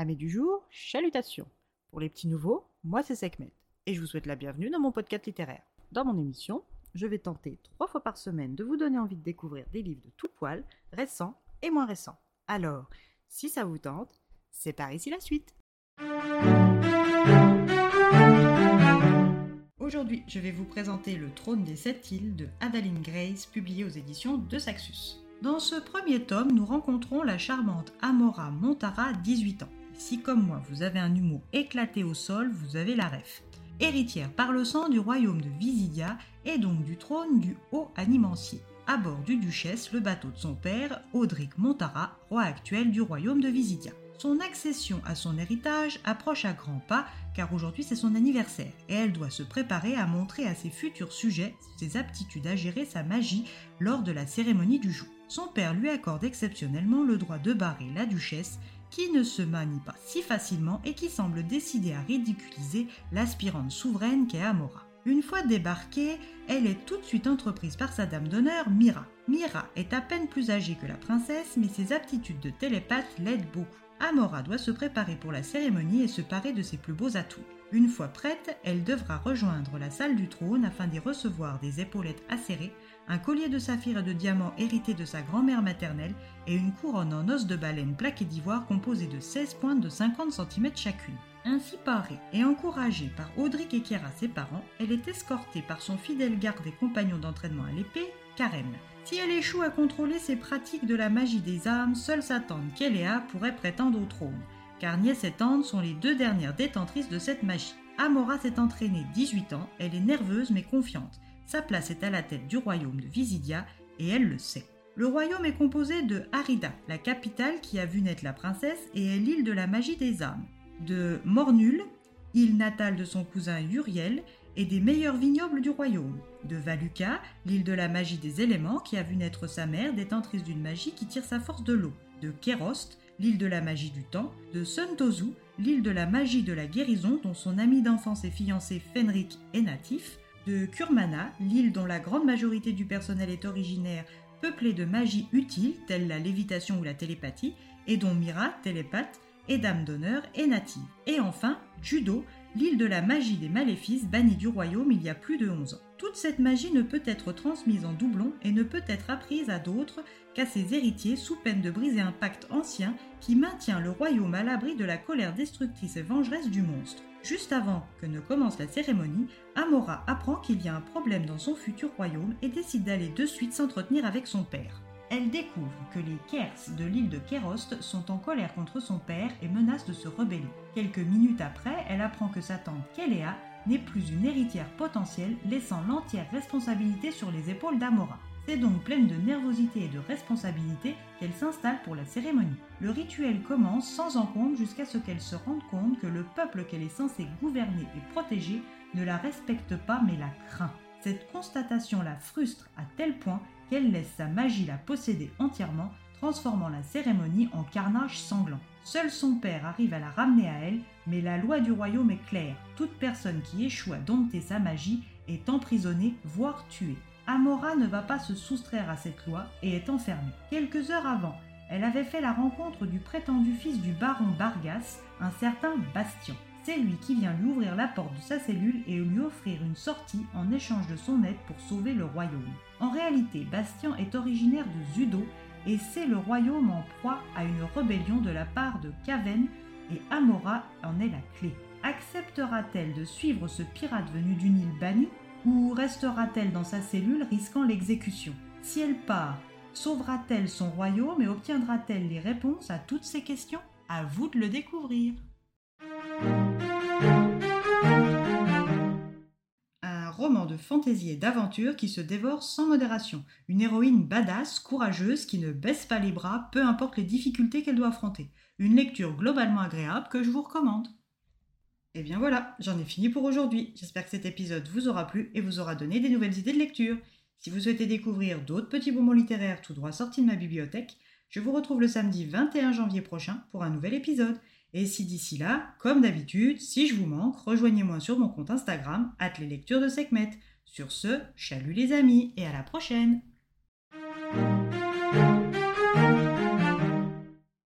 Amis du jour, chalutations. Pour les petits nouveaux, moi c'est Sekhmet et je vous souhaite la bienvenue dans mon podcast littéraire. Dans mon émission, je vais tenter trois fois par semaine de vous donner envie de découvrir des livres de tout poil, récents et moins récents. Alors, si ça vous tente, c'est par ici la suite. Aujourd'hui, je vais vous présenter Le trône des sept îles de Adaline Grace, publié aux éditions de Saxus. Dans ce premier tome, nous rencontrons la charmante Amora Montara, 18 ans. Si comme moi, vous avez un humour éclaté au sol, vous avez la ref. Héritière par le sang du royaume de Visidia et donc du trône du haut animancier. À bord du Duchesse, le bateau de son père, Audric Montara, roi actuel du royaume de Visidia. Son accession à son héritage approche à grands pas car aujourd'hui c'est son anniversaire et elle doit se préparer à montrer à ses futurs sujets ses aptitudes à gérer sa magie lors de la cérémonie du jour. Son père lui accorde exceptionnellement le droit de barrer la duchesse qui ne se manie pas si facilement et qui semble décidée à ridiculiser l'aspirante souveraine qu'est Amora. Une fois débarquée, elle est tout de suite entreprise par sa dame d'honneur, Mira. Mira est à peine plus âgée que la princesse, mais ses aptitudes de télépathe l'aident beaucoup. Amora doit se préparer pour la cérémonie et se parer de ses plus beaux atouts. Une fois prête, elle devra rejoindre la salle du trône afin d'y recevoir des épaulettes acérées, un collier de saphir et de diamants hérité de sa grand-mère maternelle et une couronne en os de baleine plaquée d'ivoire composée de 16 pointes de 50 cm chacune. Ainsi parée et encouragée par Audric et Kiera ses parents, elle est escortée par son fidèle garde et compagnon d'entraînement à l'épée, Karen. Si elle échoue à contrôler ses pratiques de la magie des âmes, seule sa tante Kelea pourrait prétendre au trône, car Nies et Tante sont les deux dernières détentrices de cette magie. Amora s'est entraînée 18 ans, elle est nerveuse mais confiante. Sa place est à la tête du royaume de Visidia et elle le sait. Le royaume est composé de Arida, la capitale qui a vu naître la princesse et est l'île de la magie des âmes, de Mornul, île natale de son cousin Uriel, et des meilleurs vignobles du royaume, de Valuka, l'île de la magie des éléments qui a vu naître sa mère, détentrice d'une magie qui tire sa force de l'eau, de Kerost, l'île de la magie du temps, de Suntozu, l'île de la magie de la guérison dont son ami d'enfance et fiancé Fenrik est natif, de Kurmana, l'île dont la grande majorité du personnel est originaire, peuplée de magie utile telle la lévitation ou la télépathie, et dont Mira, télépathe, et dame d'honneur, est native. Et enfin, Judo, l'île de la magie des maléfices bannie du royaume il y a plus de 11 ans. Toute cette magie ne peut être transmise en doublon et ne peut être apprise à d'autres qu'à ses héritiers sous peine de briser un pacte ancien qui maintient le royaume à l'abri de la colère destructrice et vengeresse du monstre. Juste avant que ne commence la cérémonie, Amora apprend qu'il y a un problème dans son futur royaume et décide d'aller de suite s'entretenir avec son père. Elle découvre que les Kers de l'île de Kerost sont en colère contre son père et menacent de se rebeller. Quelques minutes après, elle apprend que sa tante Kelea n'est plus une héritière potentielle, laissant l'entière responsabilité sur les épaules d'Amora. C'est donc pleine de nervosité et de responsabilité qu'elle s'installe pour la cérémonie. Le rituel commence sans encombre jusqu'à ce qu'elle se rende compte que le peuple qu'elle est censée gouverner et protéger ne la respecte pas mais la craint. Cette constatation la frustre à tel point qu'elle laisse sa magie la posséder entièrement, transformant la cérémonie en carnage sanglant. Seul son père arrive à la ramener à elle, mais la loi du royaume est claire. Toute personne qui échoue à dompter sa magie est emprisonnée, voire tuée. Amora ne va pas se soustraire à cette loi et est enfermée. Quelques heures avant, elle avait fait la rencontre du prétendu fils du baron Bargas, un certain Bastien. C'est lui qui vient lui ouvrir la porte de sa cellule et lui offrir une sortie en échange de son aide pour sauver le royaume. En réalité, Bastien est originaire de Zudo et c'est le royaume en proie à une rébellion de la part de Kaven et Amora en est la clé. Acceptera-t-elle de suivre ce pirate venu d'une île bannie? Ou restera-t-elle dans sa cellule risquant l'exécution? Si elle part, sauvera-t-elle son royaume et obtiendra-t-elle les réponses à toutes ces questions? À vous de le découvrir. Un roman de fantaisie et d'aventure qui se dévore sans modération. Une héroïne badass, courageuse, qui ne baisse pas les bras, peu importe les difficultés qu'elle doit affronter. Une lecture globalement agréable que je vous recommande. Et bien voilà, j'en ai fini pour aujourd'hui. J'espère que cet épisode vous aura plu et vous aura donné des nouvelles idées de lecture. Si vous souhaitez découvrir d'autres petits bonbons littéraires tout droit sortis de ma bibliothèque, je vous retrouve le samedi 21 janvier prochain pour un nouvel épisode. Et si d'ici là, comme d'habitude, si je vous manque, rejoignez-moi sur mon compte Instagram, les lectures de Sekhmet. Sur ce, chalut les amis et à la prochaine!